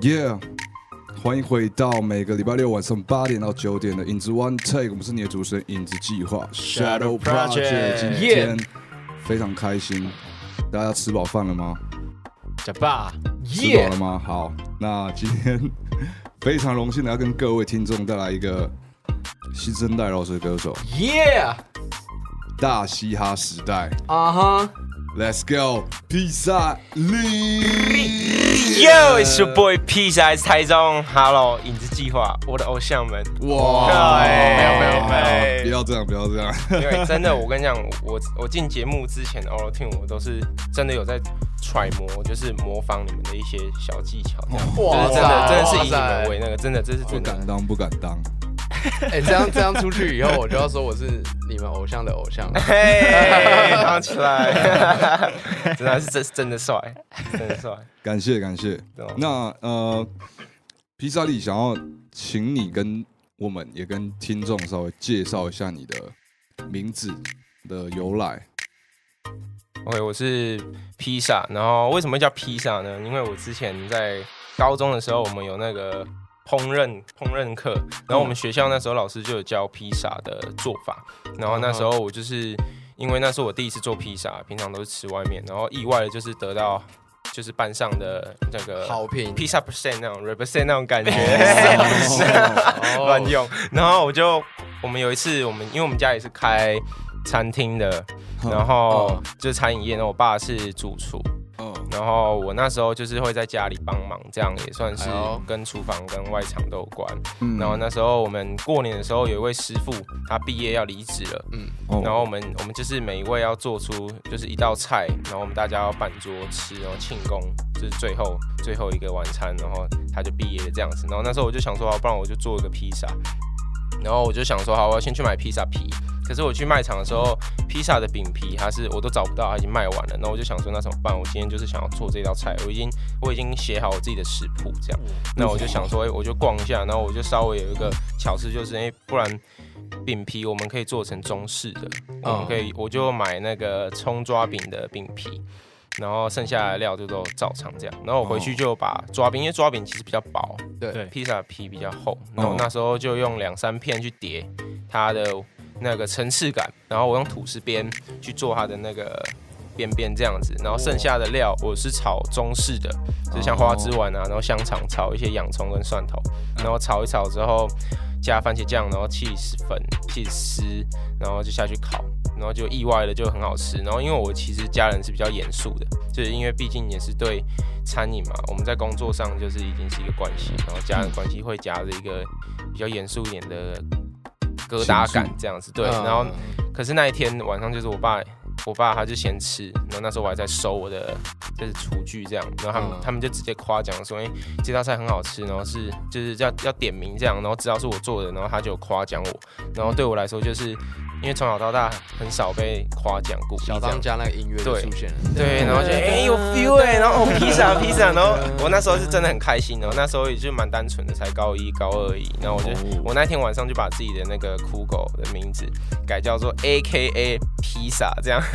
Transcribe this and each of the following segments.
Yeah，欢迎回到每个礼拜六晚上八点到九点的影子 One Take，我们是你的主持人影子计划 Shadow Project。今天非常开心，大家吃饱饭了吗？假爸，吃饱了吗？好，那今天非常荣幸的要跟各位听众带来一个新生代饶舌歌手，Yeah，大嘻哈时代，啊哈。Let's go，披萨力！Yo，it's your boy 披萨，台中，Hello，影子计划，我的偶像们。哇！没有没有没有，不要这样，不要这样。因为真的，我跟你讲，我我进节目之前，All Team 我都是真的有在揣摩，就是模仿你们的一些小技巧，这样。哇！真的真的是以你们为那个，真的这是不敢当，不敢当。哎，这样这样出去以后，我就要说我是你们偶像的偶像。嘿，拿起来，真的是真真的帅，真的帅。感谢感谢。那呃，披萨利想要请你跟我们也跟听众稍微介绍一下你的名字的由来。OK，我是披萨，然后为什么叫披萨呢？因为我之前在高中的时候，我们有那个。烹饪烹饪课，然后我们学校那时候老师就有教披萨的做法，然后那时候我就是因为那是我第一次做披萨，平常都是吃外面，然后意外的就是得到就是班上的那个好评，披萨 percent 那种 represent 那种感觉，乱用。然后我就我们有一次我们因为我们家也是开餐厅的，然后就是餐饮业，然后我爸是主厨。然后我那时候就是会在家里帮忙，这样也算是跟厨房跟外场都有关。然后那时候我们过年的时候有一位师傅，他毕业要离职了。嗯，然后我们我们就是每一位要做出就是一道菜，然后我们大家要办桌吃，然后庆功，就是最后最后一个晚餐，然后他就毕业了这样子。然后那时候我就想说，不然我就做一个披萨。然后我就想说，好，我要先去买披萨皮。可是我去卖场的时候，披萨的饼皮还是我都找不到，它已经卖完了。那我就想说，那怎么办？我今天就是想要做这道菜，我已经我已经写好我自己的食谱，这样。那我就想说，哎，我就逛一下，然后我就稍微有一个巧思，就是哎，不然饼皮我们可以做成中式的，我们可以，我就买那个葱抓饼的饼皮，然后剩下的料就都照常这样。然后我回去就把抓饼，因为抓饼其实比较薄，对，披萨皮比较厚，然后那时候就用两三片去叠它的。那个层次感，然后我用吐司边去做它的那个边边这样子，然后剩下的料我是炒中式的，就像花枝丸啊，然后香肠炒一些洋葱跟蒜头，然后炒一炒之后加番茄酱，然后 cheese 粉、cheese 丝，然后就下去烤，然后就意外的就很好吃。然后因为我其实家人是比较严肃的，就是因为毕竟也是对餐饮嘛，我们在工作上就是已经是一个关系，然后家人关系会夹着一个比较严肃一点的。疙瘩感这样子，对，然后可是那一天晚上就是我爸，我爸他就先吃，然后那时候我还在收我的就是厨具这样，然后他们他们就直接夸奖说，哎，这道菜很好吃，然后是就是要要点名这样，然后知道是我做的，然后他就夸奖我，然后对我来说就是。因为从小到大很少被夸奖过，小当家那个音乐出现了，对，然后就哎有 feel 哎，然后披萨披萨，然后我那时候是真的很开心哦，那时候也就蛮单纯的，才高一高二而已，然后我就我那天晚上就把自己的那个酷狗的名字改叫做 A K A 披萨，这样，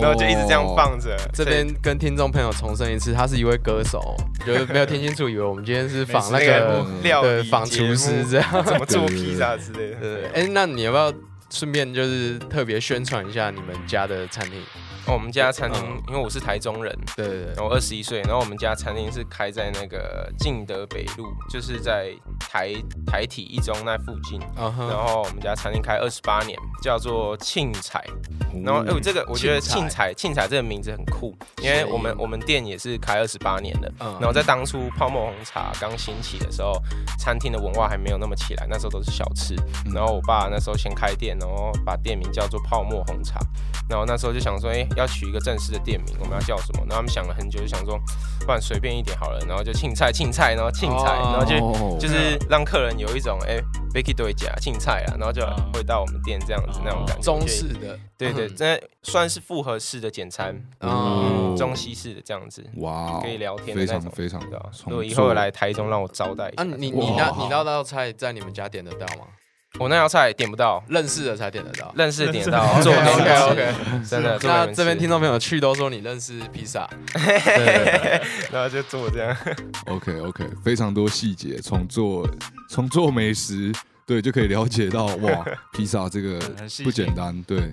然后就一直这样放着。这边跟听众朋友重申一次，他是一位歌手，就是没有听清楚，以为我们今天是仿 那个料理仿厨师这样，怎么做披萨之类的。对，哎，那你要不要？顺便就是特别宣传一下你们家的餐厅。我们家餐厅，因为我是台中人，对对对，然后二十一岁，然后我们家餐厅是开在那个敬德北路，就是在台台体一中那附近。然后我们家餐厅开二十八年，叫做庆彩。然后哎，这个我觉得庆彩庆彩这个名字很酷，因为我们我们店也是开二十八年的。然后在当初泡沫红茶刚兴起的时候，餐厅的文化还没有那么起来，那时候都是小吃。然后我爸那时候先开店，然后把店名叫做泡沫红茶。然后那时候就想说，哎，要取一个正式的店名，我们要叫什么？然后他们想了很久，就想说，不然随便一点好了。然后就庆菜，庆菜，然后庆菜，然后就就是让客人有一种，哎，Vicky 对家庆菜啊，然后就会到我们店这样子那种感觉。中式的，对对，这算是复合式的简餐，嗯，中西式的这样子，哇，可以聊天，非常非常的。如果以后来台中让我招待，啊，你你那你那道我那道菜点不到，认识的才点得到。认识点到，做给 OK OK，真的。那这边吃听众朋友去都说你认识披萨，然后就做这样。OK OK，非常多细节，从做从做美食，对，就可以了解到哇，披萨这个不简单。对，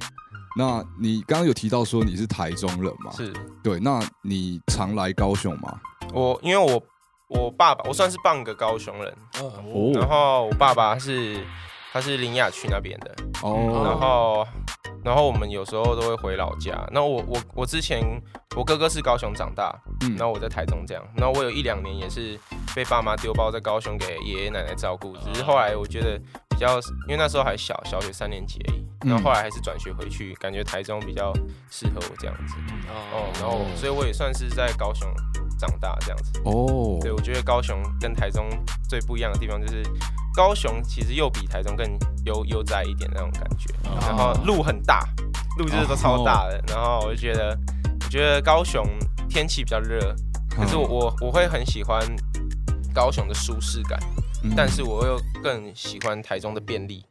那你刚刚有提到说你是台中人嘛？是对，那你常来高雄吗？我，因为我我爸爸，我算是半个高雄人，哦然后我爸爸是他是林雅区那边的。哦，然哦，后然后我们有时候都会回老家。那我我我之前我哥哥是高雄长大，嗯。然后我在台中这样，然后我有一两年也是被爸妈丢包在高雄给爷爷奶奶照顾，只是后来我觉得比较，因为那时候还小，小学三年级而已，嗯。然后后来还是转学回去，感觉台中比较适合我这样子。哦，然后所以我也算是在高雄长大这样子。哦，对，我觉得高雄跟台中最不一样的地方就是，高雄其实又比台中更悠悠哉一点那种感觉，哦然后路很大，路就是都超大的，然后我就觉得，我觉得高雄天气比较热，可是我我我会很喜欢高雄的舒适感，嗯。但是我又更喜欢台中的便利。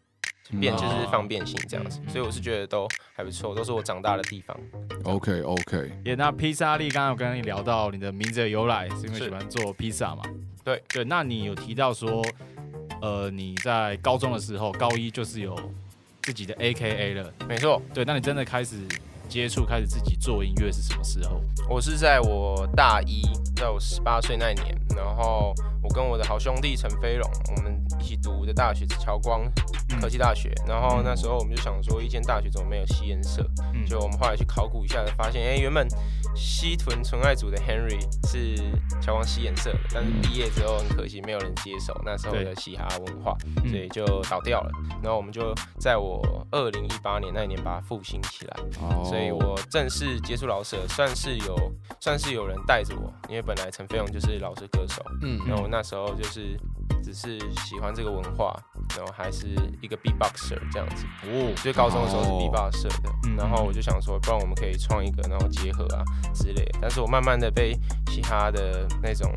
便嗯。就是方便性这样子，所以我是觉得都还不错，都是我长大的地方。OK OK，也那披萨力刚刚有跟你聊到你的名字的由来，是因为喜欢做披萨嘛？对。对，那你有提到说，呃，你在高中的时候，高一就是有自己的 AKA 了，没错，对，那你真的开始接触，开始自己做音乐是什么时候？我是在我大一，在我十八岁那一年，然后我跟我的好兄弟陈飞龙，我们一起读的大学是侨光科技大学，然后那时候我们就想说，一间大学怎么没有吸烟社？嗯就我们后来去考古一下，发现，哎、原本西屯纯爱组的 Henry 是侨光吸烟社的，但是毕业之后很可惜没有人接手那时候的嘻哈文化，嗯所以就倒掉了。然后我们就在我二零一八年那一年把它复兴起来。哦所以我正式接触老舍，算是有算是有人带着我，因为本来陈飞鸿就是老舍歌手，嗯然后我那时候就是只是喜欢这个文化，然后还是一个 B-boxer 这样子。哦，所以高中的时候是哦 B-boxer 的，嗯然后我就想说，不然我们可以创一个，然后结合啊之类的。但是我慢慢的被嘻哈的那种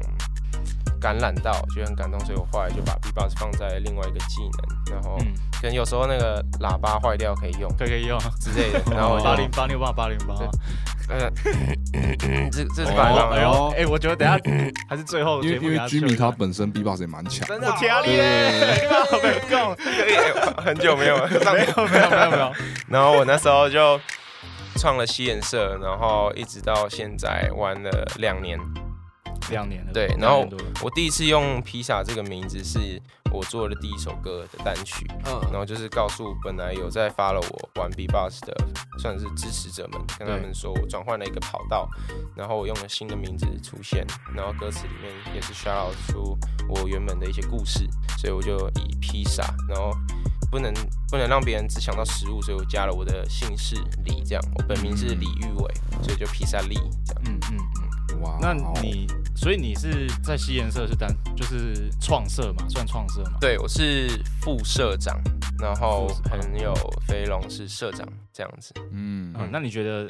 感染到，觉得很感动，所以我后来就把 B-box 放在另外一个技能，然后嗯，可能有时候那个喇叭坏掉可以用可以可以用，之类的，然后八零八六八八零八，对。呃，这这是哦白棒哎呦哦，哎，我觉得等下还是最后因为因为节目给他本身 B-box 也蛮强，真的我天啊对。对对没够，很久没有上没有。没有没有没有，然后我那时候就创了西颜社，然后一直到现在玩了两年。两年了，对然后我第一次用披萨这个名字是我做的第一首歌的单曲，嗯。然嗯，后就是告诉本来有在 follow 我玩 B-box 的算是支持者们，跟他们说我转换了一个跑道，然后我用了新的名字出现，然后歌词里面也是 shout out 出我原本的一些故事，所以我就以披萨，然后不能不能让别人只想到食物，所以我加了我的姓氏李，这样我本名是李玉伟，所以就披萨李这样。嗯嗯嗯，哇，那你所以你是在西研社是单就是创社嘛，算创社嘛？对，我是副社长，然后朋友飞龙是社长，这样子。嗯嗯，那你觉得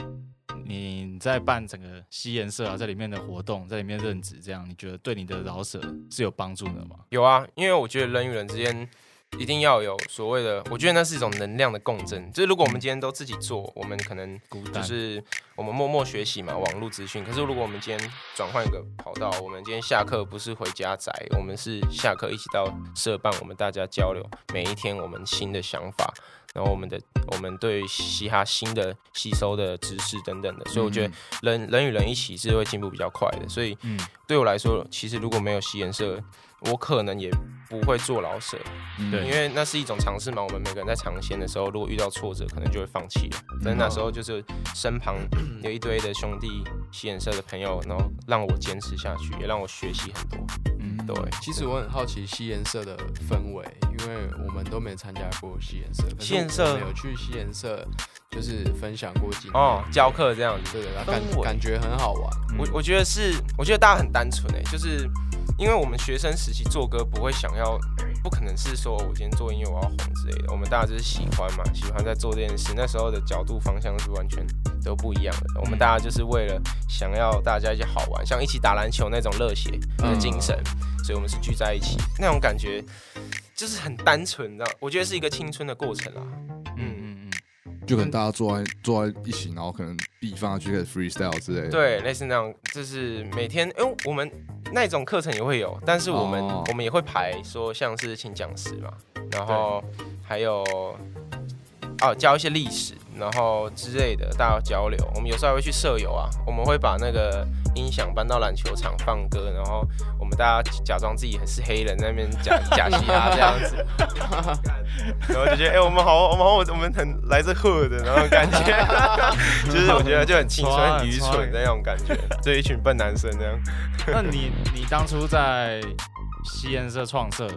你在办整个西研社啊，在里面的活动，在里面任职，这样你觉得对你的老舍是有帮助的吗？有啊，因为我觉得人与人之间一定要有所谓的，我觉得那是一种能量的共振。就是如果我们今天都自己做，我们可能就是我们默默学习嘛，网络资讯。可是如果我们今天转换一个跑道，我们今天下课不是回家宅，我们是下课一起到社办，我们大家交流每一天我们新的想法，然后我们的我们对嘻哈新的吸收的知识等等的。所以我觉得人人与人一起是会进步比较快的。所以嗯对我来说，其实如果没有吸颜社，我可能也不会做老舍，嗯对因为那是一种尝试嘛。我们每个人在尝鲜的时候，如果遇到挫折，可能就会放弃了。但那时候就是身旁有一堆的兄弟吸颜色的朋友，然后让我坚持下去，也让我学习很多。嗯，对，其实我很好奇西研社的氛围，因为我们都没参加过西研社，可是西研社我们有去西研社，就是分享过经验哦，教课这样子。对对，然后感感觉很好玩，我我觉得是，我觉得大家很单纯诶，就是因为我们学生时期做歌不会想要不可能是说我今天做音乐我要红之类的，我们大家就是喜欢嘛，喜欢在做这件事。那时候的角度方向是完全都不一样的。我们大家就是为了想要大家一起好玩，像一起打篮球那种热血的精神，所以我们是聚在一起，那种感觉就是很单纯，的，我觉得是一个青春的过程啊。嗯，就可能大家坐在坐在一起，然后可能地方去开始 freestyle 之类的。对，类似那样，就是每天，因为我们。那种课程也会有，但是我们我们也会排说像是请讲师嘛，然后还有哦教一些历史，然后之类的，大家交流。我们有时候还会去舍友啊，我们会把那个音响搬到篮球场放歌，然后我们大家假装自己很是黑人在那边假 假嘻哈这样子，然后就觉得哎我们好我们好我们很来自 hood 的然后感觉，就是我觉得就很青春很愚蠢的那种感觉，就一群笨男生这样。那你你当初在西颜社创社，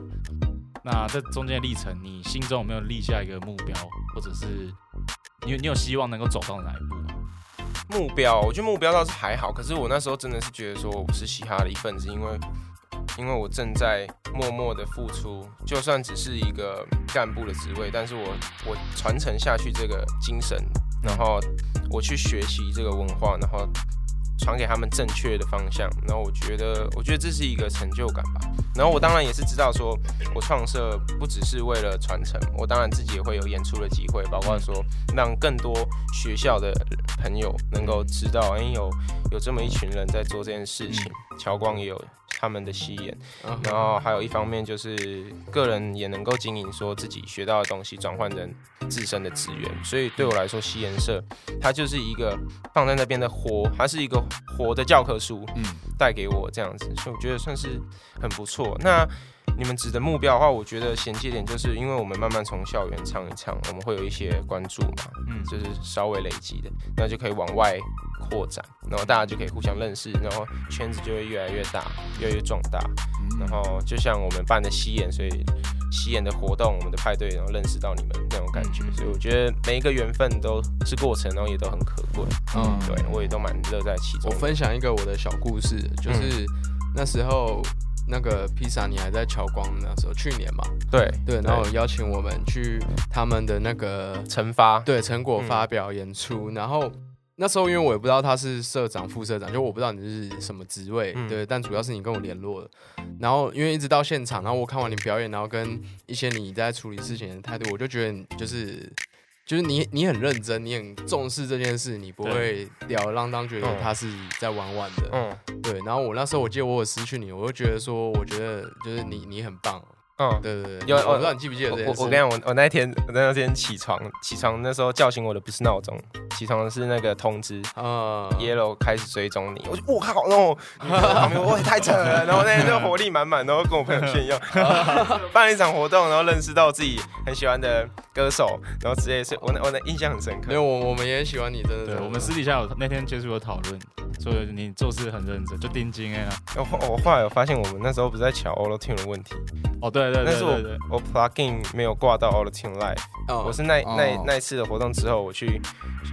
那这中间的历程，你心中有没有立下一个目标，或者是你你有希望能够走到哪一步吗？目标，我觉得目标倒是还好，可是我那时候真的是觉得说我是嘻哈的一份子，因为因为我正在默默的付出，就算只是一个干部的职位，但是我我传承下去这个精神，然后我去学习这个文化，然后。传给他们正确的方向，然后我觉得，我觉得这是一个成就感吧。然后我当然也是知道，说我创设不只是为了传承，我当然自己也会有演出的机会，包括说让更多学校的朋友能够知道，哎，有有这么一群人在做这件事情。乔光也有他们的吸引，然后还有一方面就是个人也能够经营，说自己学到的东西转换成自身的资源。所以对我来说，吸颜社它就是一个放在那边的活，它是一个活的教科书，嗯，带给我这样子，所以我觉得算是很不错。那你们指的目标的话，我觉得衔接点就是因为我们慢慢从校园唱一唱，我们会有一些关注嘛，嗯，就是稍微累积的，那就可以往外。扩展，然后大家就可以互相认识，然后圈子就会越来越大，越来越壮大。然后就像我们办的西演，所以西演的活动，我们的派对，然后认识到你们那种感觉。所以我觉得每一个缘分都是过程，然后也都很可贵。嗯，对我也都蛮乐在其中。我分享一个我的小故事，就是那时候那个披萨你还在乔光，那时候去年嘛，对对，然后邀请我们去他们的那个成发，对成果发表演出，然后。那时候因为我也不知道他是社长、副社长，就我不知道你是什么职位，对。但主要是你跟我联络了，然后因为一直到现场，然后我看完你表演，然后跟一些你在处理事情的态度，我就觉得你就是就是你你很认真，你很重视这件事，你不会吊儿郎当，觉得他是在玩玩的，嗯，对。然后我那时候我记得我有失去你，我就觉得说，我觉得就是你你很棒。嗯，对对对，有我不知道你记不记得这件事。我我跟你讲，我我那天我那天起床起床那时候叫醒我的不是闹钟，起床的是那个通知。啊，Yellow 开始追踪你，我就我靠，然后 旁边我也太扯了，然后那天就活力满满，然后跟我朋友炫耀，办了一场活动，然后认识到自己很喜欢的歌手，然后直接是我那我那印象很深刻。因为我我们也喜欢你，真的。对，我们私底下有那天就是有讨论，所以你做事很认真，就定金哎。我我后来有发现，我们那时候不是在瞧 Auto Tune 的问题。哦，对。但是我我 plugin 没有挂到 All the team Live，我是那那那一次的活动之后，我去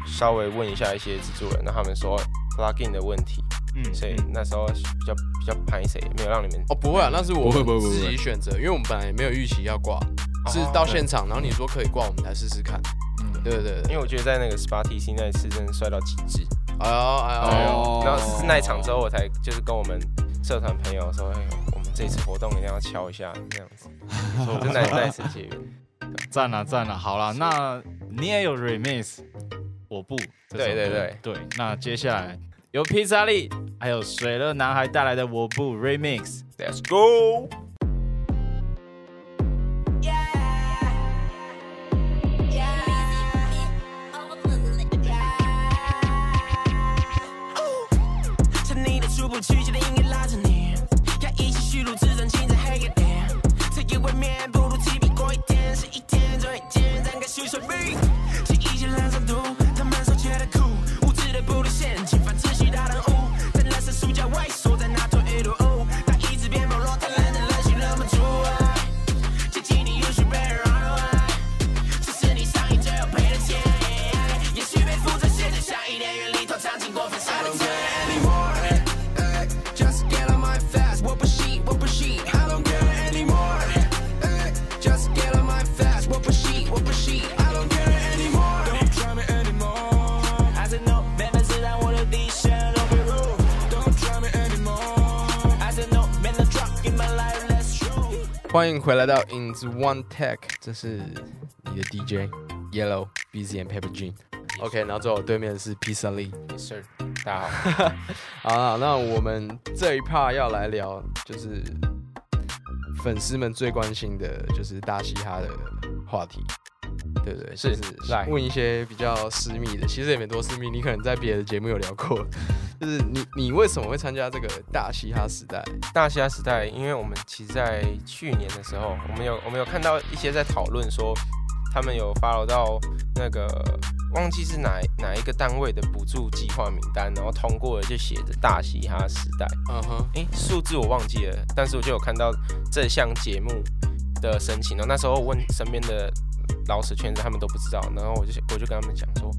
稍微问一下一些制作人，那他们说 plugin 的问题，嗯，所以那时候比较比较拍谁，没有让你们哦不会啊，那是我自己选择，因为我们本来也没有预期要挂，是到现场，然后你说可以挂，我们才试试看，嗯，对对对，因为我觉得在那个 SparTC 那一次真的帅到极致，哎呦哎呦，然后是那一场之后，我才就是跟我们社团朋友说。这次活动一定要敲一下，这样子，真的再次结缘，赞了赞了，好了，那你也有 remix，我不，对对对。对，那接下来由披萨利还有水乐男孩带来的我不 remix，Let's go。you should 心已经他们受觉得苦无知的不留陷阱欢迎回来到 In the One Tech，这是你的 DJ Yellow Busy and Paper Jean。OK，然后坐我对面的是 Pizza Lee。Yes sir，大家好。好，那我们这一 part 要来聊，就是粉丝们最关心的，就是大嘻哈的话题，对对？是就是来问一些比较私密的，其实也没多私密，你可能在别的节目有聊过，就是你你为什么会参加这个大嘻哈时代？大嘻哈时代，因为我们其实，在去年的时候，我们有我们有看到一些在讨论说，他们有 follow 到那个忘记是哪哪一个单位的补助计划名单，然后通过了就写着大嘻哈时代。嗯哼，诶，数字我忘记了，但是我就有看到这项节目的申请，然后那时候问身边的老死圈子，他们都不知道，然后我就我就跟他们讲说，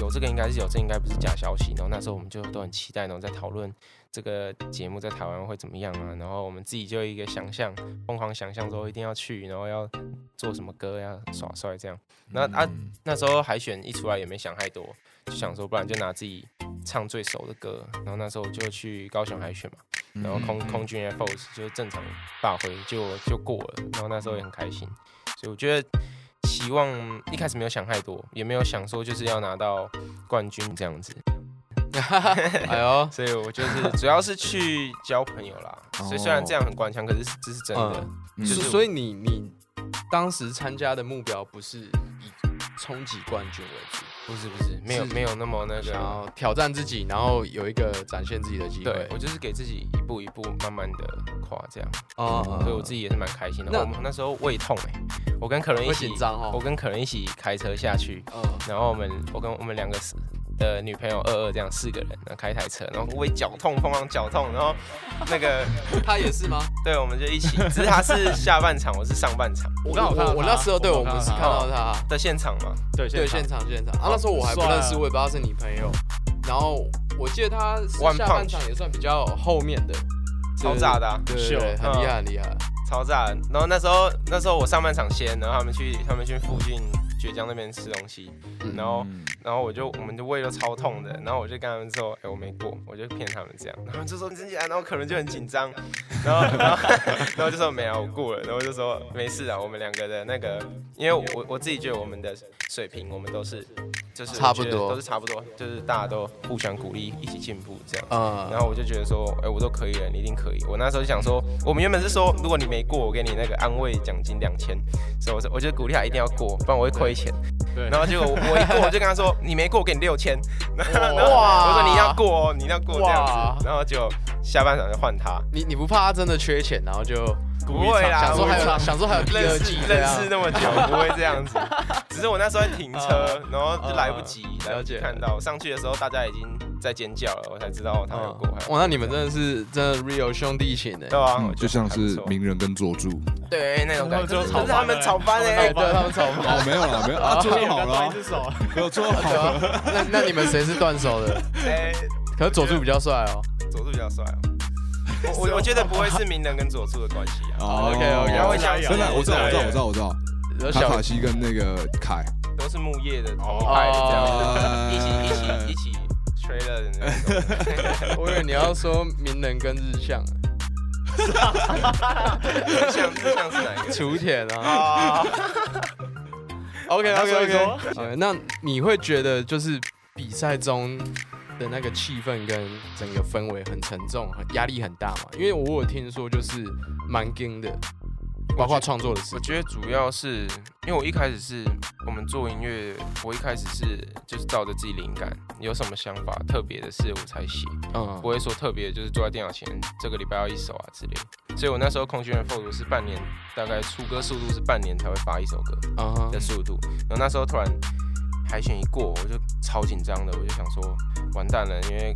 有这个应该是有，这应该不是假消息，然后那时候我们就都很期待，然后在讨论这个节目在台湾会怎么样啊，然后我们自己就一个想象，疯狂想象说一定要去，然后要做什么歌，呀耍帅这样，那啊那时候海选一出来也没想太多，就想说不然就拿自己唱最熟的歌，然后那时候我就去高雄海选嘛。然后空空军 F O S 就是正常发挥就就过了，然后那时候也很开心，所以我觉得希望一开始没有想太多，也没有想说就是要拿到冠军这样子，哎呦，所以我就是主要是去交朋友啦。所以虽然这样很官腔，可是这是真的。嗯所所以你你当时参加的目标不是以冲击冠军为主，不是不是，没有是没有那么那想个。要挑战自己，然后有一个展现自己的机会。对我就是给自己一步一步慢慢的跨这样，哦所以我自己也是蛮开心的。那我们那时候胃痛哎、我跟可伦一会起紧张哦我跟可伦一起开车下去，嗯，然后我们我跟我们两个是的女朋友二二这样四个人，然后开一台车，然后我也脚痛，疯狂脚痛，然后那个他也是吗？对，我们就一起，只是他是下半场，我是上半场我刚好看到我我那时候对我们是看看到到他，的现场嘛，对对现场现场啊，那时候我还不认识，我也不知道是你朋友。然后我记得他下半场也算比较后面的，超炸的、啊，对对对，秀很厉害很厉害。超炸的。然后那时候那时候我上半场先，然后他们去他们去附近倔强那边吃东西，嗯。然后然后我就我们的胃都超痛的，然后我就跟他们说，哎、我没过，我就骗他们这样，然后他们就说你真假，然后可能就很紧张，然后然后 然后就说没有，我过了，然后就说没事啊，我们两个的那个，因为我我自己觉得我们的水平，我们都是就是差不多。都是差不多，就是大家都互相鼓励，一起进步这样。嗯。然后我就觉得说，哎、我都可以了，你一定可以。我那时候就想说，我们原本是说，如果你没过，我给你那个安慰奖金两千，所以我说我就鼓励他一定要过，不然我会亏钱。对然后结果我我一过，我就跟他说，你没过，我给你六千。然后然后我说你要过哦，你要过这样子。然后就下半场就换他，你你不怕他真的缺钱，然后就不会啦，想说还有想说还有第二认识季认识那么久，不会这样子。只是我那时候在停车，然后就来不及，嗯来不及了解看到上去的时候，大家已经在尖叫了，我才知道他有过。还有哇，那你们真的是真的 real 兄弟情哎。对啊，就像是名人跟佐助对那种感觉，就可是他们是炒翻哎哎，，对他们吵翻。哦，没有了，没有啊，做好了啊一，只手，没有做好了，那那你们谁是断手的？哎，可是佐助比较帅哦。佐助比较帅哦。我我我觉得不会是鸣人跟佐助的关系啊，哦，OK，OK，他会相真的，我知道，我知道，我知道，我知道，卡卡西跟那个凯，都是木叶的同派的这样子，哦一起一起一起吹了的那种。我以为你要说鸣人跟日向，像像是哪一个？雏田啊。啊，OK 那 OK OK 那你会觉得就是比赛中的那个气氛跟整个氛围很沉重，很压力很大嘛？因为我有听说就是蛮硬的，包括创作的事我。觉得主要是因为我一开始是我们做音乐，我一开始是就是照着自己灵感，有什么想法特别的事我才写，嗯不会说特别就是坐在电脑前这个礼拜要一首啊之类的。所以我那时候空军的 f o 是半年，大概出歌速度是半年才会发一首歌啊的速度。然后那时候突然海选一过，我就超紧张的，我就想说完蛋了，因为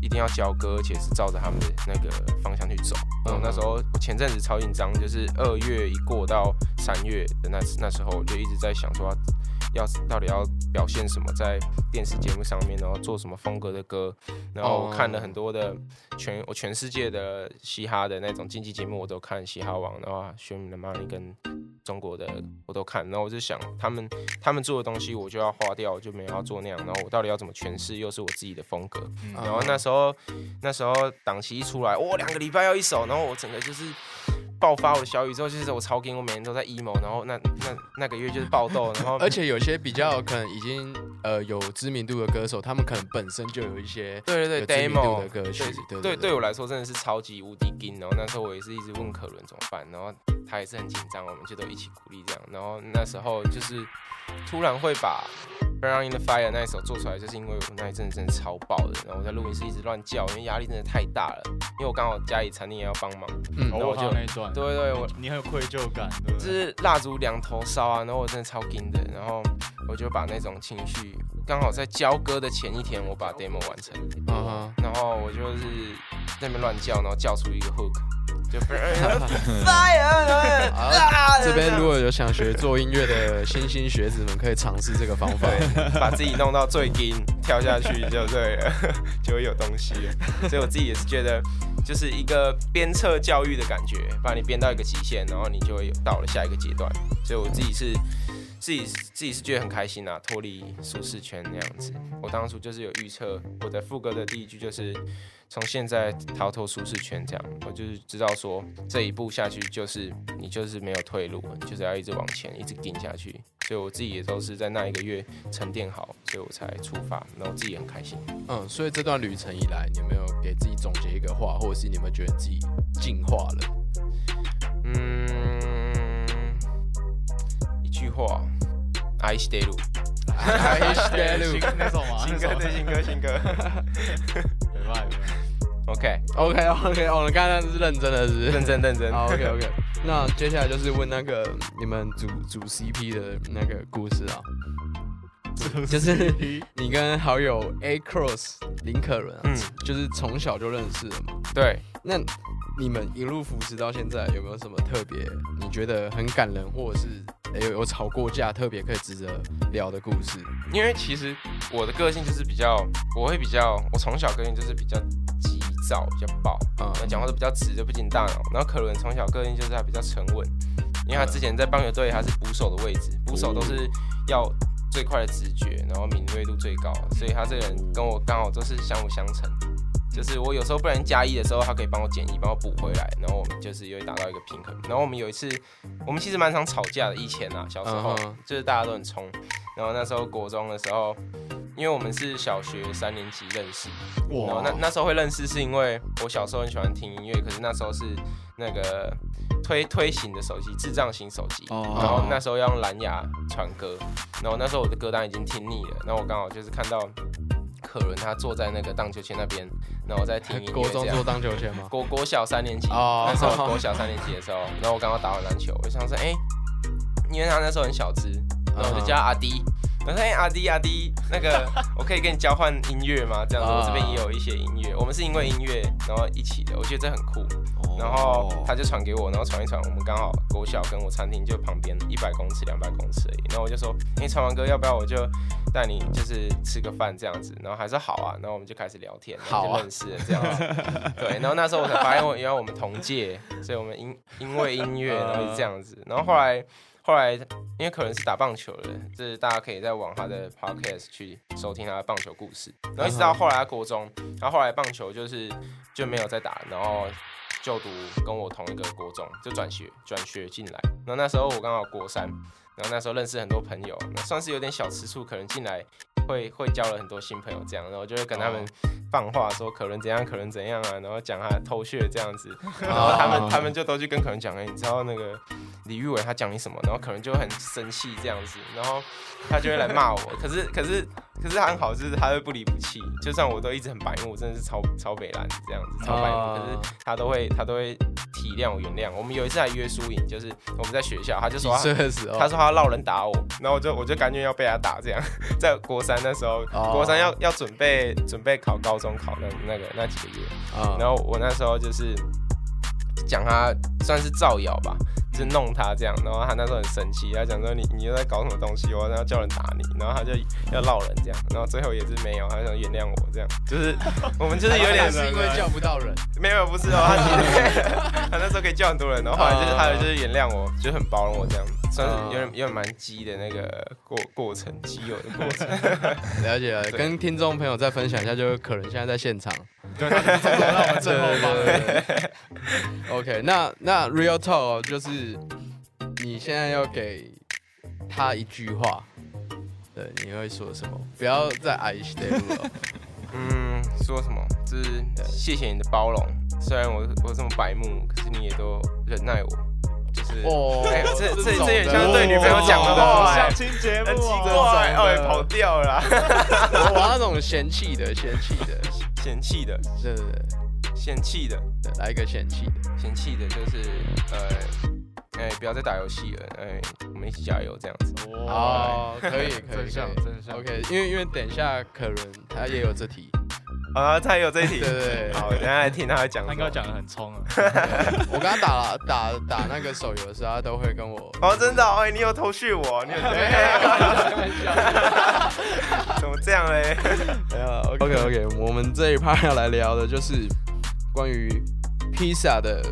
一定要交割，而且是照着他们的那个方向去走。然后那时候我前阵子超紧张，就是二月一过到三月的那那时候，我就一直在想说要要到底要表现什么在电视节目上面，然后做什么风格的歌。然后我看了很多的全我全世界的嘻哈的那种竞技节目，我都看嘻哈王，然后宣明的 Money 跟中国的我都看。然后我就想他们他们做的东西，我就要花掉，我就没有要做那样。然后我到底要怎么诠释，又是我自己的风格。嗯然后那时候那时候档期一出来，哇，两个礼拜要一首，然后我整个就是爆发我的小宇宙，就是我超劲，我每天都在 emo，然后那那那个月就是爆痘，然后而且有些比较可能已经呃有知名度的歌手，他们可能本身就有一些对对对 demo 的歌曲，对对对我来说真的是超级无敌劲。然后那时候我也是一直问可伦怎么办，然后他也是很紧张，我们就都一起鼓励这样。然后那时候就是突然会把《Burn in the Fire》那一首做出来，就是因为我那一阵子真的超爆的，然后我在录音室一直乱叫，因为压力真的太大了。因为我刚好家里餐厅也要帮忙，嗯我然后我就那一段，对对我你你很有愧疚感，就？是蜡烛两头烧啊，然后我真的超惊的，然后我就把那种情绪，刚好在交歌的前一天，我把 demo 完成，嗯哼，然后我就是在那边乱叫，然后叫出一个 hook，就 fire，好这边如果有想学做音乐的新兴学子们，可以尝试这个方法。把自己弄到最低，跳下去就对了，就会有东西了。所以我自己也是觉得，就是一个鞭策教育的感觉，把你鞭到一个极限，然后你就会有到了下一个阶段。所以我自己是自己自己是觉得很开心啊，脱离舒适圈那样子。我当初就是有预测，我的副歌的第一句就是从现在逃脱舒适圈，这样我就是知道说这一步下去就是你就是没有退路，你就是要一直往前，一直顶下去。所以我自己也都是在那一个月沉淀好，所以我才出发，然后自己也很开心。嗯，所以这段旅程以来，你有没有给自己总结一个话，或者是你们觉得自己进化了？嗯，一句话，爱してる。爱してる新那首吗？新歌对新歌新歌。 没办法，没办法 OK，OK OK，我们刚刚是认真的，是是？认真认真。好，OK OK。那接下来就是问那个你们组组 CP 的那个故事啊，就是你跟好友 A Cross 林可伦啊，嗯就是从小就认识了嘛。对，那你们一路扶持到现在，有没有什么特别你觉得很感人，或者是诶有有吵过架，特别可以值得聊的故事？因为其实我的个性就是比较，我会比较，我从小个性就是比较急躁，比较暴，嗯那讲话都比较直，就不经大脑。然后可伦从小个性就是他比较沉稳，因为他之前在棒球队他是捕手的位置，捕手都是要最快的直觉，然后敏锐度最高，所以他这个人跟我刚好都是相辅相成。就是我有时候不能加一的时候，他可以帮我减一，帮我补回来，然后我们就是也会达到一个平衡。然后我们有一次，我们其实蛮常吵架的，以前啊，小时候、就是大家都很冲。然后那时候国中的时候，因为我们是小学三年级认识，然后那那时候会认识是因为我小时候很喜欢听音乐，可是那时候是那个推推行的手机，智障型手机。哦然后那时候要用蓝牙传歌，然后那时候我的歌单已经听腻了，然后我刚好就是看到可伦他坐在那个荡秋千那边，然后我在听国中做。荡秋千吗？国国小三年级，哦那时候国小三年级的时候，然后我刚刚打完篮球，我就想说，哎、因为他那时候很小只，然后我就叫他阿迪，我说，哎、阿迪阿迪，那个我可以跟你交换音乐吗？这样子，啊我这边也有一些音乐，我们是因为音乐然后一起的，我觉得这很酷。哦然后他就传给我，然后传一传，我们刚好国小跟我餐厅就旁边一百公尺、两百公尺而已。然后我就说，你传完歌要不要我就带你就是吃个饭这样子？然后还说好啊，然后我们就开始聊天，然后好认识了这样子。对，然后那时候我才发现我原来我们同届，所以我们因因为音乐然后是这样子。然后后来后来因为可能是打棒球的，就是大家可以在往他的 podcast 去收听他的棒球故事。然后一直到后来他国中，然后后来棒球就是就没有再打，然后就读跟我同一个国中，就转学转学进来。然后那时候我刚好国三，然后那时候认识很多朋友，那算是有点小吃醋，可能进来会会交了很多新朋友这样，然后就会跟他们放话说可能怎样，可能怎样啊，然后讲他偷血这样子，然后他们他们就都去跟可能讲，哎，你知道那个李玉伟他讲你什么，然后可能就很生气这样子，然后他就会来骂我，可是可是可是他很好，就是他会不离不弃，就算我都一直很白目，真的是超超北蓝这样子，超白目，啊。可是他都会他都会体谅我原谅。我。们有一次还约输赢，就是我们在学校，他就说他说他要闹人打我，然后我就我就感觉要被他打这样。在国三那时候，哦。国三要要准备准备考高中考那那个那几个月，啊。然后我那时候就是讲他算是造谣吧，就是弄他这样，然后他那时候很生气，他讲说你你又在搞什么东西，我要叫人打你，然后他就要闹人这样，然后最后也是没有，他想原谅我这样，就是我们就是有点是因为叫不到人，没有不是哦，他其实他那时候可以叫很多人，然后后来就是他就是原谅我，就很包容我这样，算是有点有点蛮激的那个过过程，激友的过程。了解了，跟听众朋友再分享一下，就是可能现在在现场。对，让我们最后方。OK，那那 Real Talk 就是你现在要给他一句话，对，你会说什么？不要再矮一些了。嗯，说什么？就是谢谢你的包容，虽然我我这么白目，可是你也都忍耐我，就是哦，哎，这这这也像对女朋友讲的话，相亲节目，很奇怪，哦，跑掉了，我那种 嫌弃的，嫌弃的，嫌弃的，对对对，嫌弃的，来一个嫌弃的，嫌弃的，就是呃。哎，不要再打游戏了！哎，我们一起加油，这样子。哦，可以，可以，真相，真相。OK，因为因为等一下可能他也有这题啊，他也有这一题。对对。好，等下来听他讲。他应该讲的很冲啊。我跟他打了打打那个手游的时候，他都会跟我。哦，真的？哎，你有偷续我？你有？怎么这样嘞？没有。OK OK，我们这一趴要来聊的就是关于披萨的。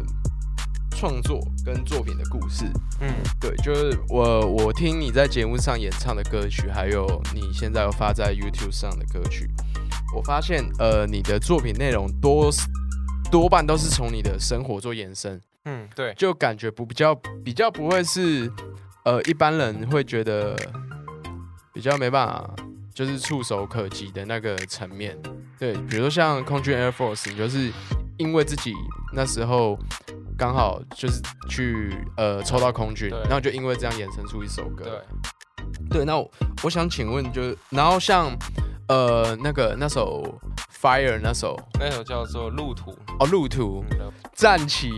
创作跟作品的故事，嗯，对，就是我我听你在节目上演唱的歌曲，还有你现在有发在 YouTube 上的歌曲，我发现呃你的作品内容多多半都是从你的生活做延伸，嗯，对，就感觉不比较比较不会是呃一般人会觉得比较没办法就是触手可及的那个层面，对，比如说像空军 Air Force，你就是因为自己那时候。刚好就是去呃抽到空军，然后就因为这样衍生出一首歌。对，对，那我想请问，就然后像呃那个那首 Fire 那首，那首叫做路途哦，路途战旗。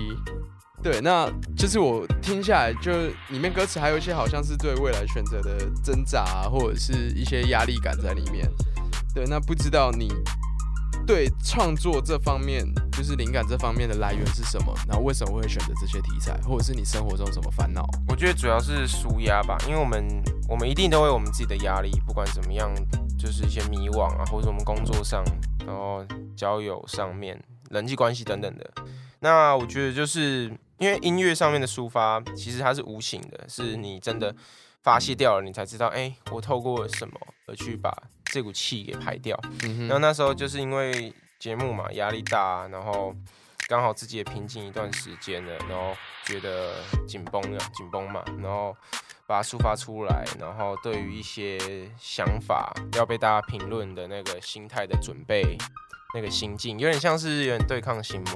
对，那就是我听下来，就里面歌词还有一些好像是对未来选择的挣扎，或者是一些压力感在里面。对，那不知道你。对创作这方面，就是灵感这方面的来源是什么？然后为什么会选择这些题材，或者是你生活中什么烦恼？我觉得主要是舒压吧，因为我们我们一定都有我们自己的压力，不管怎么样，就是一些迷惘啊，或者我们工作上，然后交友上面、人际关系等等的。那我觉得就是因为音乐上面的抒发，其实它是无形的，是你真的发泄掉了，你才知道，哎，我透过什么而去把。这股气给排掉，然后那时候就是因为节目嘛，压力大，然后刚好自己也平静一段时间了，然后觉得紧绷了，紧绷嘛，然后把它抒发出来，然后对于一些想法要被大家评论的那个心态的准备，那个心境，有点像是有点对抗心魔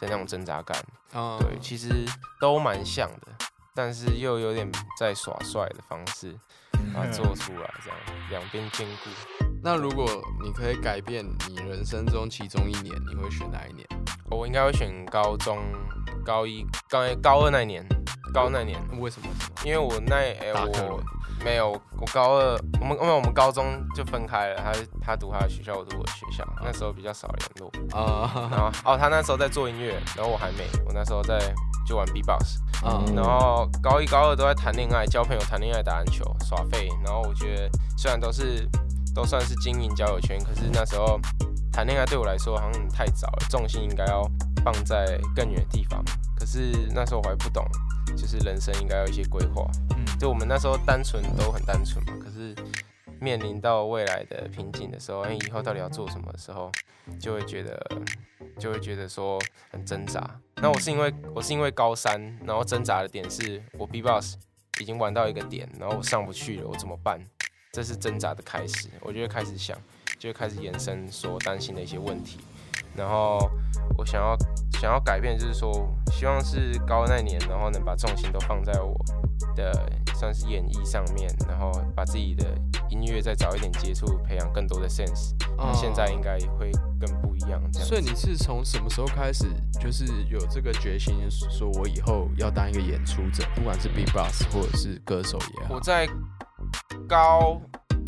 的那种挣扎感，对，其实都蛮像的，但是又有点在耍帅的方式。把它做出来，这样两边兼顾。那如果你可以改变你人生中其中一年，你会选哪一年？我应该会选高中高一、高高二那年。高那年为什么？因为我那哎我没有，我高二我们因为我们高中就分开了，他他读他的学校，我读我的学校。那时候比较少联络啊。然后哦，他那时候在做音乐，然后我还没，我那时候在。就玩 B-box，然后高一高二都在谈恋爱、交朋友、谈恋爱、打篮球、耍废。然后我觉得虽然都是都算是经营交友圈，可是那时候谈恋爱对我来说好像太早了，重心应该要放在更远的地方。可是那时候我还不懂，就是人生应该有一些规划。嗯，就我们那时候单纯都很单纯嘛，可是面临到未来的瓶颈的时候，哎，以后到底要做什么的时候，就会觉得。就会觉得说很挣扎。那我是因为我是因为高三，然后挣扎的点是我 B boss 已经玩到一个点，然后我上不去了，我怎么办？这是挣扎的开始。我就会开始想，就会开始延伸所担心的一些问题。然后我想要想要改变，就是说希望是高那年，然后能把重心都放在我的算是演绎上面，然后把自己的音乐再早一点接触，培养更多的 sense。现在应该会更不一样。这样。所以你是从什么时候开始，就是有这个决心，说我以后要当一个演出者，不管是 B boss 或者是歌手也好。我在高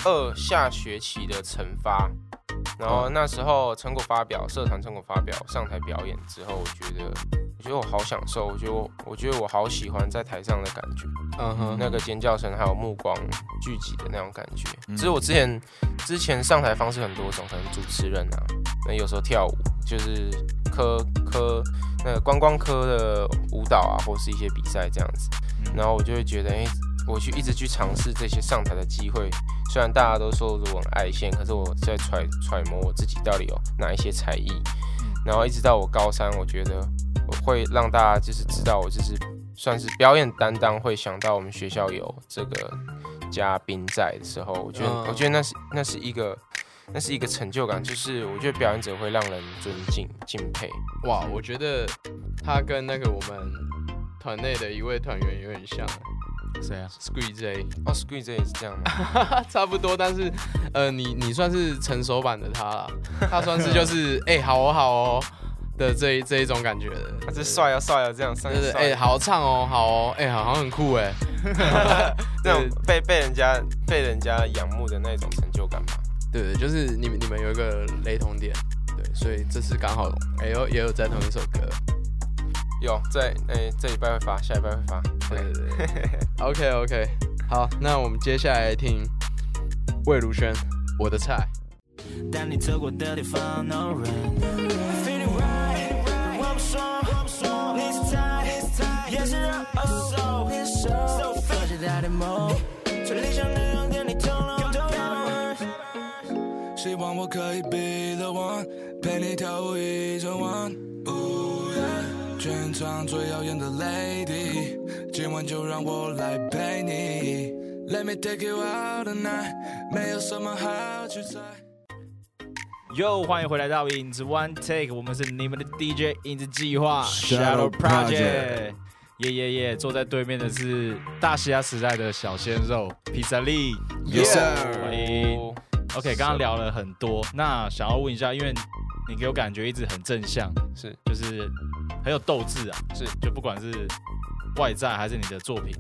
二下学期的惩罚。然后那时候成果发表，社团成果发表，上台表演之后，我觉得，我觉得我好享受，我觉得我，我觉得我好喜欢在台上的感觉，嗯哼，那个尖叫声还有目光聚集的那种感觉。只是我之前之前上台方式很多种，可能主持人啊，那有时候跳舞，就是科科那个观光科的舞蹈啊，或是一些比赛这样子，然后我就会觉得，哎。我去一直去尝试这些上台的机会。虽然大家都说我很爱现，可是我在揣揣摩我自己到底有哪一些才艺。然后一直到我高三，我觉得我会让大家就是知道我就是算是表演担当，会想到我们学校有这个嘉宾在的时候，我觉得我觉得那是那是一个那是一个成就感，就是我觉得表演者会让人尊敬敬佩。哇，我觉得他跟那个我们团内的一位团员有点像。谁啊？Squeeze J，哦，Squeeze J 也是这样吗？差不多，但是，呃，你你算是成熟版的他了，他算是就是哎，好哦好哦的这一这一种感觉的，他是帅啊帅啊这样，就是哎，好唱哦好哦，哎，好像很酷哎，那种被被人家被人家仰慕的那种成就感吧？对对，就是你们你们有一个雷同点，对，所以这次刚好也有也有在同一首歌。有在诶，这礼拜会发，下礼拜会发。对对对，OK OK，好，那我们接下来听魏如萱，我的菜。但你走过的地方，no run。Feel it right，我不说，你是菜，也是热搜，so feel。期待的梦，最理想的样点你通通都有。希望我可以 be the one，陪你跳舞一整晚。全场最耀眼的 lady，今晚就让我来陪你。Let me take you out tonight，没有什么好去猜。Yo，欢迎回来到影子 One Take，我们是你们的 DJ 影子计划 Shadow Project。耶耶耶，坐在对面的是大西亚时代的小鲜肉披萨利。Yes。欢迎。OK，刚刚聊了很多，那想要问一下，因为你给我感觉一直很正向，是，就是。很有斗志啊，是，就不管是外在还是你的作品，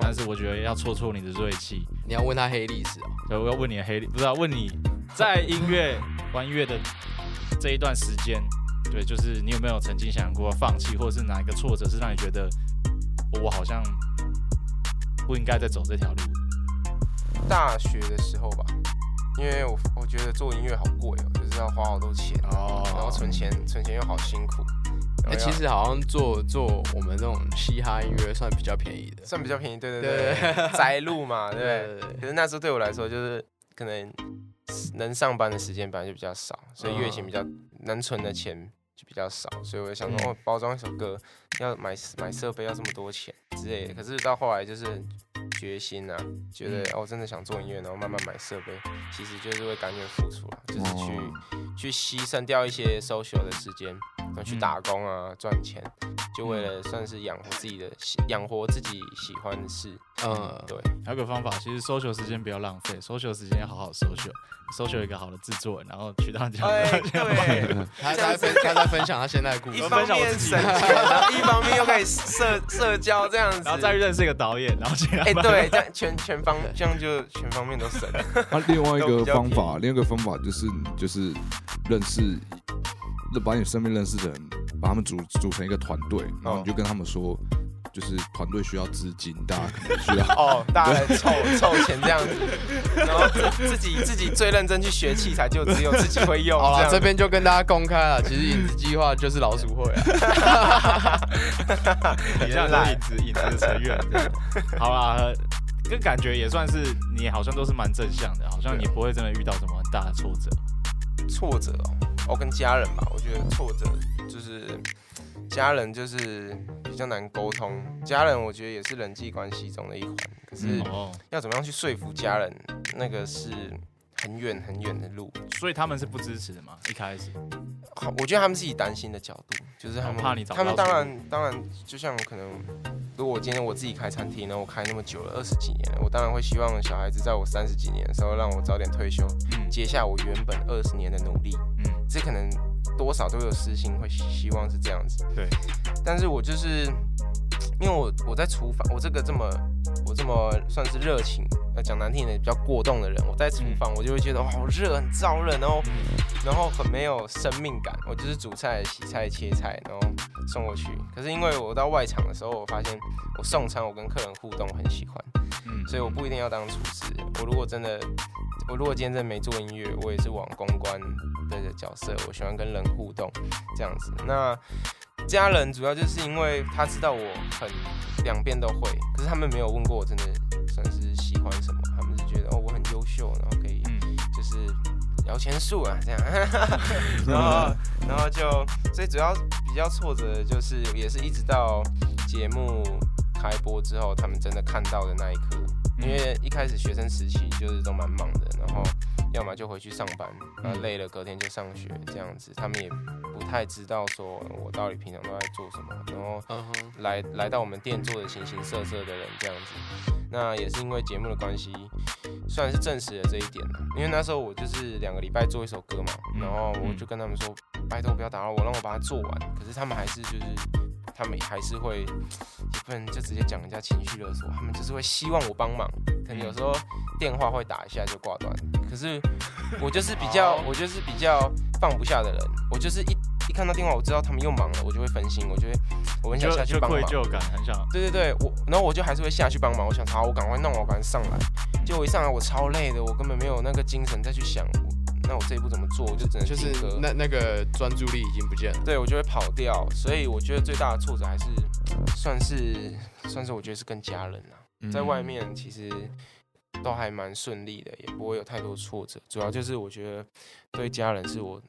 但是我觉得要戳戳你的锐气。你要问他黑历史啊？对，我要问你的黑历，不是问你在音乐玩音乐的这一段时间，对，就是你有没有曾经想过放弃，或者是哪一个挫折是让你觉得我好像不应该再走这条路？大学的时候吧，因为我我觉得做音乐好贵哦，就是要花好多钱哦，然后存钱存钱又好辛苦。哎，其实好像做做我们这种嘻哈音乐算比较便宜的，算比较便宜，对对对，摘录嘛，对对？可是那时候对我来说，就是可能能上班的时间本来就比较少，所以月薪比较能存的钱就比较少，所以我就想说，哦，包装一首歌要买买设备要这么多钱之类的。可是到后来就是决心啊，觉得哦，真的想做音乐，然后慢慢买设备，其实就是会甘愿付出了，就是去去牺牲掉一些 social 的时间。去打工啊，赚钱，就为了算是养活自己的，养活自己喜欢的事。嗯，对。还有个方法，其实 social 时间不要浪费，social 时间要好好 social，social 一个好的制作人，然后去当家。对，他在分，他在分享他现在的故事。一方面省钱，一方面又可以社社交这样子，然后再认识一个导演，然后这样。哎，对，这样全全方，这样就全方面都省。那另外一个方法，另外一个方法就是就是认识。把你身边认识的人，把他们组组成一个团队，然后你就跟他们说，就是团队需要资金，大家可能需要哦，大家来凑凑钱这样子，然后自己自己最认真去学器材，就只有自己会用。好了，这边就跟大家公开了，其实影子计划就是老鼠会啊。你像是影子影子的成员。好啦，这感觉也算是你好像都是蛮正向的，好像你不会真的遇到什么很大的挫折。挫折哦。我跟家人吧，我觉得挫折就是家人就是比较难沟通。家人我觉得也是人际关系中的一环，可是要怎么样去说服家人，那个是很远很远的路。所以他们是不支持的嘛？一开始，好，我觉得他们自己担心的角度，就是他们怕你找他们当然当然，就像可能如果我今天我自己开餐厅呢，我开那么久了二十几年了，我当然会希望小孩子在我三十几年的时候让我早点退休，嗯接下我原本二十年的努力。嗯。这可能多少都有私心，会希望是这样子。对，但是我就是因为我我在厨房，我这个这么我这么算是热情，呃，讲难听点比较过动的人，我在厨房我就会觉得哇好热，很燥热，然后然后很没有生命感。我就是煮菜、洗菜、切菜，然后送过去。可是因为我到外场的时候，我发现我送餐，我跟客人互动很喜欢，嗯，所以我不一定要当厨师。我如果真的。我如果今天真的没做音乐，我也是往公关的角色。我喜欢跟人互动，这样子。那家人主要就是因为他知道我很两边都会，可是他们没有问过我真的算是喜欢什么，他们是觉得哦我很优秀，然后可以嗯。就是摇钱树啊这样，然后然后就所以主要比较挫折的就是也是一直到节目开播之后，他们真的看到的那一刻，因为一开始学生时期就是都蛮忙的，然后要么就回去上班，然后累了隔天就上学这样子，他们也不太知道说我到底平常都在做什么，然后来来到我们店做的形形色色的人这样子。那也是因为节目的关系，算是证实了这一点了。因为那时候我就是两个礼拜做一首歌嘛，嗯然后我就跟他们说，拜托不要打扰我，让我把它做完。可是他们还是就是，他们还是会，也不能就直接讲人家情绪勒索，他们就是会希望我帮忙。可能有时候电话会打一下就挂断，可是我就是比较，我就是比较放不下的人，我就是一一看到电话，我知道他们又忙了，我就会分心，我就会我很想下去帮忙愧。疚感，很想对对对，我然后我就还是会下去帮忙。我想，好，我赶快弄，我赶快上来。结果一上来，我超累的，我根本没有那个精神再去想，我那我这一步怎么做，我就只能就是。那那个专注力已经不见了。对我就会跑掉，所以我觉得最大的挫折还是算是算是我觉得是跟家人啊，嗯在外面其实都还蛮顺利的，也不会有太多挫折。主要就是我觉得对家人是我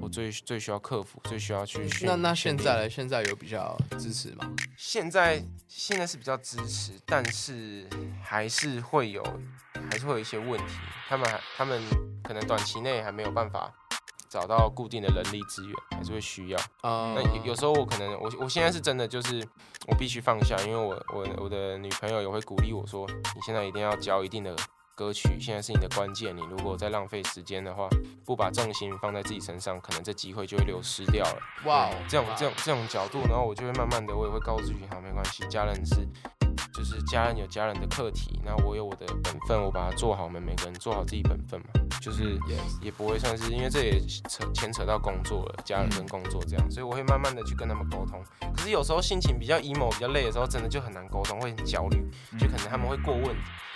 我最最需要克服、最需要去训。那那现在呢？现在有比较支持吗？现在现在是比较支持，但是还是会有还是会有一些问题，他们还他们可能短期内还没有办法找到固定的人力资源，还是会需要。啊那有有时候我可能我我现在是真的就是我必须放下，因为我我我的女朋友也会鼓励我说，你现在一定要交一定的歌曲，现在是你的关键，你如果再浪费时间的话，不把重心放在自己身上，可能这机会就会流失掉了。哇哦，这种这种这种角度，然后我就会慢慢的，我也会告诉自己，好，没关系，家人是，就是家人有家人的课题，那我有我的本分，我把它做好，我们每个人做好自己本分嘛，就是也不会算是，因为这也扯牵扯到工作了，家人跟工作这样，所以我会慢慢的去跟他们沟通。可是有时候心情比较 emo、比较累的时候，真的就很难沟通，会很焦虑，就可能他们会过问，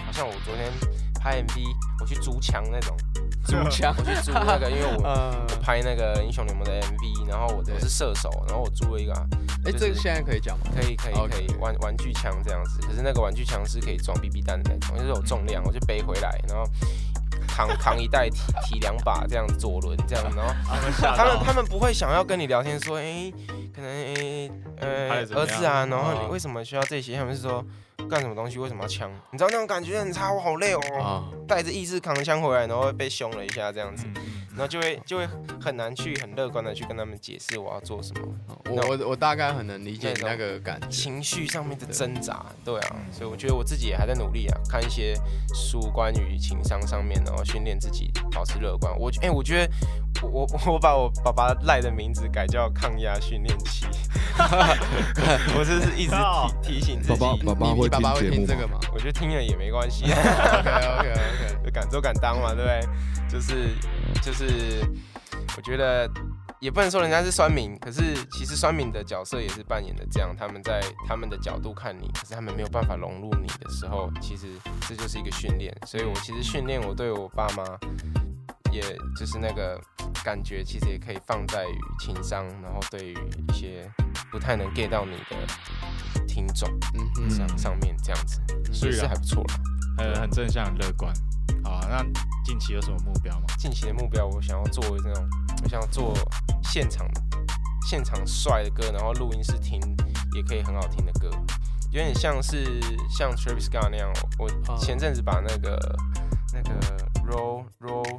好像我昨天拍 MV，我去逐墙那种，租枪 我去租那个，因为我。拍那个英雄联盟的 MV，然后我是射手，然后我租了一个啊哎，就是这个现在可以讲吗？可以可以可以玩玩具枪这样子，可是那个玩具枪是可以装 BB 弹的那种，就是有重量，我就背回来，然后扛扛一袋提提两把这样左轮这样，然后 他们他们不会想要跟你聊天说，哎、可能哎、呃儿子啊，然后哦你为什么需要这些？他们是说干什么东西为什么要枪？你知道那种感觉很差，我好累哦，啊，带着意志扛枪回来，然后被凶了一下这样子。然后就会就会很难去很乐观的去跟他们解释我要做什么，我我我大概很能理解你那个感觉。情绪上面的挣扎，对啊，所以我觉得我自己也还在努力啊，看一些书关于情商上面，然后训练自己保持乐观。我哎、我觉得我我我把我爸爸赖的名字改叫抗压训练器，我这是一直提提醒自爸己，爸爸爸会你你爸爸会听节目吗？听这个吗我觉得听了也没关系。？OK OK OK，敢做敢当嘛，对不对？就是就是，我觉得也不能说人家是酸民，可是其实酸民的角色也是扮演的这样，他们在他们的角度看你，可是他们没有办法融入你的时候，其实这就是一个训练。所以我其实训练我对我爸妈，也就是那个感觉，其实也可以放在于情商，然后对于一些不太能 get 到你的听众嗯嗯上上面这样子，所以是啊还不错啦。很很正向、很乐观。好啊，那近期有什么目标吗？近期的目标，我想要做那种，我想要做现场现场帅的歌，然后录音室听也可以很好听的歌，有点像是像 Travis Scott 那样。我前阵子把那个那个 Roll Roll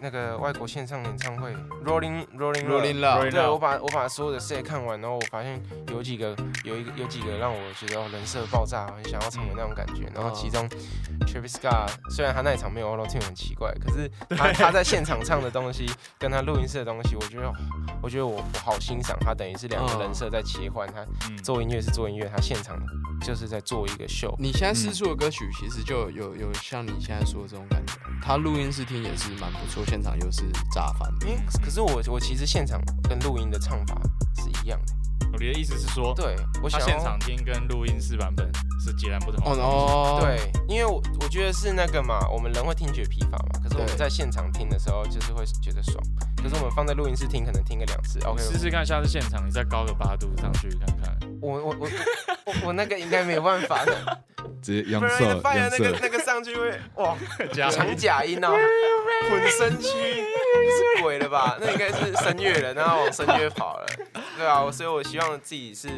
那个外国线上演唱会 Rolling Rolling Rolling Loud Loud 对我把我把所有的 set 看完，然后我发现有几个有一个有几个让我觉得哦人设爆炸，很想要成为那种感觉。然后其中 Travis Scott 虽然他那一场没有 auto tune 很奇怪，可是 他他在现场唱的东西跟他录音室的东西，我觉得我觉得我我好欣赏他，等于是两个人设在切换。他嗯，做音乐是做音乐，他现场就是在做一个秀。你现在试出的歌曲其实就有有像你现在说的这种感觉，他录音室听也是蛮不错，现场又是炸翻。因为可是我我其实现场跟录音的唱法是一样的。你的意思是说，对我想现场听跟录音室版本是截然不同的。哦哦，，对，因为我我觉得是那个嘛，我们人会听觉疲乏嘛，可是我们在现场听的时候就是会觉得爽，可是我们放在录音室听，可能听个两次，OK，试试看，下次现场你再高个八度上去看看。我我我我我那个应该没有办法的，直接阳不然色发现央色，那个那个上去会哇 加长假音哦，混声区是鬼了吧？那应该是声乐了，然后往声乐跑了，对啊，所以我希望自己是。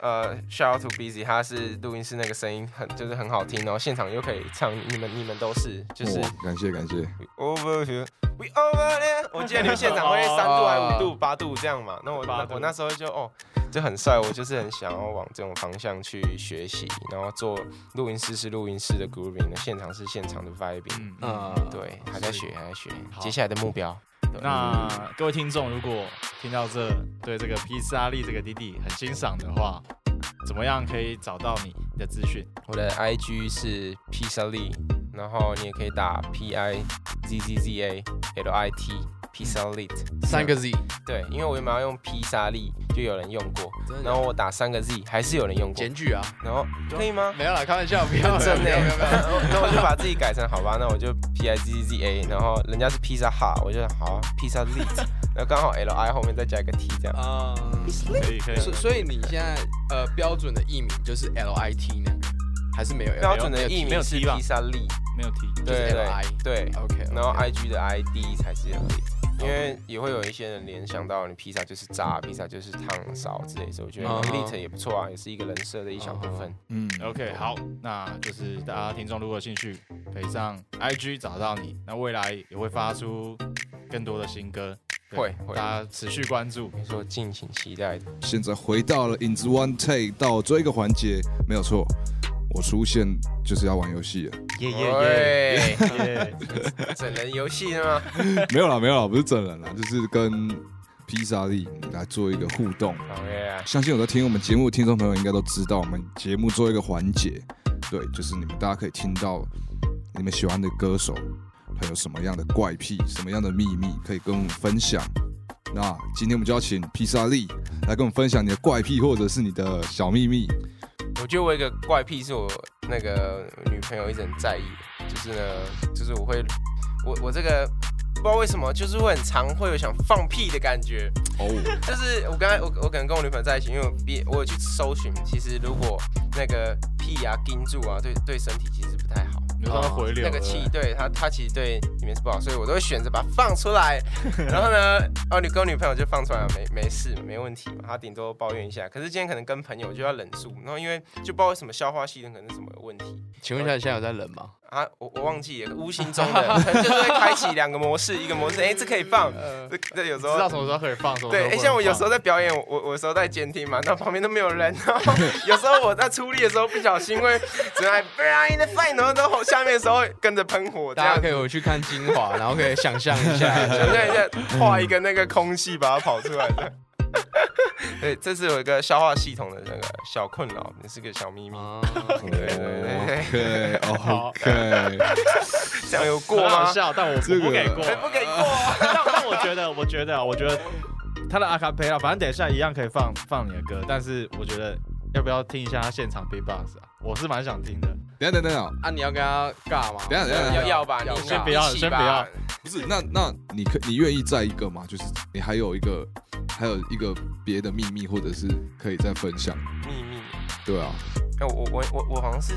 呃，shout out to Busy，他是录音室那个声音很就是很好听，然后现场又可以唱，你们你们都是就是哇感谢感谢，over here we over there。我记得你们现场会 三度还五度、八度这样嘛？那我那我那时候就哦就很帅，我就是很想要往这种方向去学习，然后做录音师是录音师的 grooving，那现场是现场的 vibing。嗯，嗯，对，还在学，还在学。接下来的目标，那各位听众，如果听到这对这个披萨利这个弟弟很欣赏的话，怎么样可以找到你的资讯？我的 IG 是 Pizza Lee，然后你也可以打 P I Z Z Z A L I T Pizza Lit 三个 Z，对，因为我原本要用披萨利，就有人用过，然后我打三个 Z，还是有人用过。检，举啊，然后可以吗？没有啦，开玩笑，不要认真呢不要不要。不要，那我就把自己改成好吧，那我就 P I Z Z A，然后人家是披萨哈，我就好啊披萨 lit，然后刚好 L I 后面再加一个 T 这样。啊，可以可以，所所以你现在呃标准的艺名就是 L I T 那个，还是没有标准的艺没有名是 T 吧？披萨利，没有 T，。就是对对对，？OK，然后 I G 的 I D 才是 lit，因为也会有一些人联想到你披萨就是炸，披萨就是烫烧之类的，所以我觉得嗯 lit 也不错啊，也是一个人设的一小部分。嗯 OK，好，那就是大家听众如果有兴趣，可以上 IG 找到你。那未来也会发出更多的新歌，对会会大家持续关注。你说敬请期待。现在回到了影子 One Take 到最后一个环节，没有错，我出现就是要玩游戏了，耶耶耶！整人游戏是吗？没有啦没有啦，不是整人啦，就是跟披萨利来做一个互动。OK 啊，相信有在听我们节目的听众朋友应该都知道，我们节目做一个环节，对，就是你们大家可以听到你们喜欢的歌手，他有什么样的怪癖，什么样的秘密可以跟我们分享。那今天我们就要请披萨利来跟我们分享你的怪癖或者是你的小秘密。我觉得我有一个怪癖是我那个女朋友一直很在意的，就是呢，就是我会，我我这个不知道为什么，就是会很常会有想放屁的感觉。哦，就是我刚才我我可能跟我女朋友在一起，因为我毕我有去搜寻，其实如果那个屁啊盯住啊，对对身体其实。你说它回流那个气对它它其实对里面是不好，所以我都会选择把它放出来。然后呢，哦，你跟我女朋友就放出来了，没没事，没问题嘛。她顶多抱怨一下，可是今天可能跟朋友就要忍住，然后因为就不知道为什么消化系统可能是什么有问题请问一下，你现在有在冷吗？啊，我我忘记了，无形中的 就是会开启两个模式，一个模式，哎，这可以放，这这有时候知道什么时候可以放，什么对，哎、像我有时候在表演，我我我有时候在监听嘛，那旁边都没有人，然后有时候我在出力的时候不小心会只来 burn in the fire，然后到后下面的时候跟着喷火，大家可以回去看精华，然后可以想象一下，想象一下画一个那个空气把它跑出来的。对，这是有一个消化系统的那个小困扰，也是个小秘密。啊对对对，OK OK，这样有过吗？笑，但我我这个不给过。哎不给过。但但我觉得，我觉得，我觉得他的阿卡贝拉，反正等一下一样可以放放你的歌，但是我觉得要不要听一下他现场 b b o x 啊？我是蛮想听的。等下等等啊，你要跟他尬吗？等下等下要要吧，你先不要先不要。不是，那那你可你愿意再一个吗？就是你还有一个还有一个别的秘密，或者是可以再分享，秘密。对啊，哎，我我我我好像是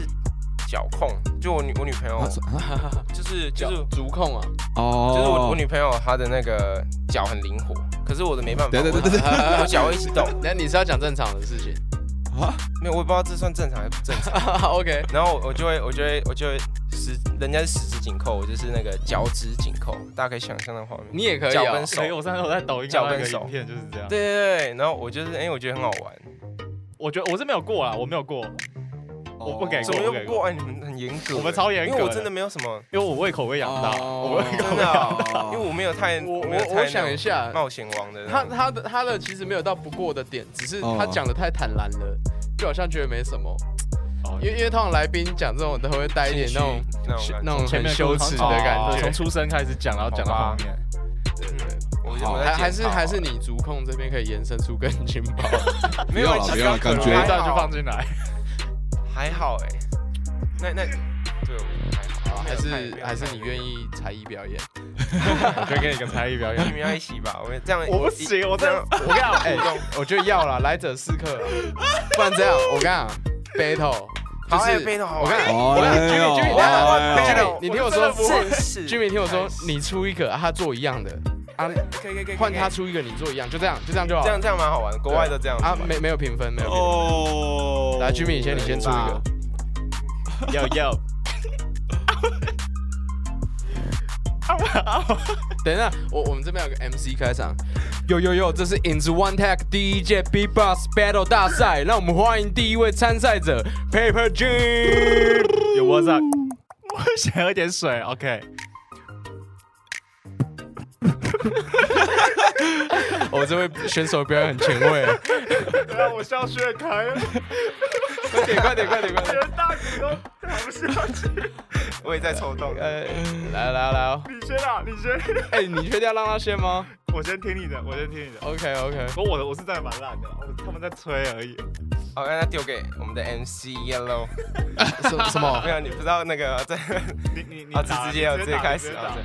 脚控，就我女我女朋友。就是就是足控啊，哦，就是我我女朋友她的那个脚很灵活，可是我的没办法，对对对对对我我脚会一直动，那你是要讲正常的事情啊，没有我也不知道这算正常还是不正常。OK，然后我我就会我就会我就会十人家是十指紧扣，我就是那个脚趾紧扣，大家可以想象那画面。你也可以哦脚跟手所以我上次我在抖音看到一个影片就是这样。对对对，然后我就是哎、我觉得很好玩，我觉得我是没有过啊，我没有过，我不给哦怎么又不过？哎，你们很严格，我们超严格因为我真的没有什么，因为我胃口被养大，哦我胃口真的哦、因为我没有太我我我想一下，冒险王的，他他的他的其实没有到不过的点，只是哦他讲的太坦然了，就好像觉得没什么。哦因为因为通常来宾讲这种都会带一点那种那种很羞耻的感觉哦从。出生开始讲，然后讲到后面。对对还还是还是你足控这边可以延伸出更劲爆。不要了不要了，感觉还好这样就放进来。还好哎、那那对我还好，还是还是你愿？意才艺表演？我 可以给你个才艺表演。你。们要一起吧，我们这样我不行，我这样，我跟你讲，哎、我觉得要了，来者是客，不然这样，我跟你讲，battle。好，就是还有 battle 好玩，我看哦我看 Jimmy Jimmy，等下哎呦 Jimmy，你听我说正式，Jimmy 听我说你出一个，啊他做一样的，啊，可以可以可以，换他出一个，你做一样，就这样，就这样就好了。这样这样蛮好玩，国外都这样子啊，没没有评分，没有评分。哦来，Jimmy，你先，你先出一个。要要，等一下，我我们这边有个 MC 开场。yo yo yo，这是 Ins One Tech 第一届 B Boss Battle 大赛，让我们欢迎第一位参赛者 Paper Jim。有 What's up？我想喝点水，OK。我哦这位选手表演很前卫，对啊，我笑血开了，快点快点快点快点！大鼓都弹不下去。我也在抽动。呃，来来来哦，你先啊，你先，哎，你确定要让他先吗我先听你的，我先听你的。？OK OK，不过我的我是真的蛮烂的，我他们在吹而已。好，让他丢给我们的 MC Yellow。什 什么没？有，你不知道那个在你你你 啊，直接直接开始啊。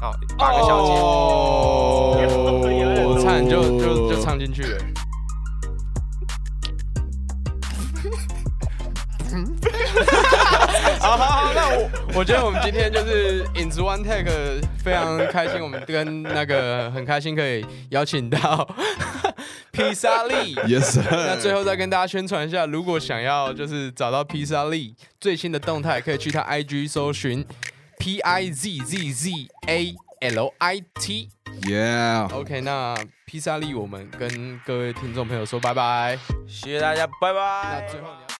好，八个小节。哦，差点就就就唱进去 了。好好好，那我我觉得我们今天就是影子 One Take 非常开心，我们跟那个很开心可以邀请到披萨利。Yes，那最后再跟大家宣传一下，如果想要就是找到披萨利最新的动态，可以去他 IG 搜寻 P I Z Z Z A L I T。Yeah，OK，那披萨利，我们跟各位听众朋友说拜拜。谢谢大家，拜拜。那最后。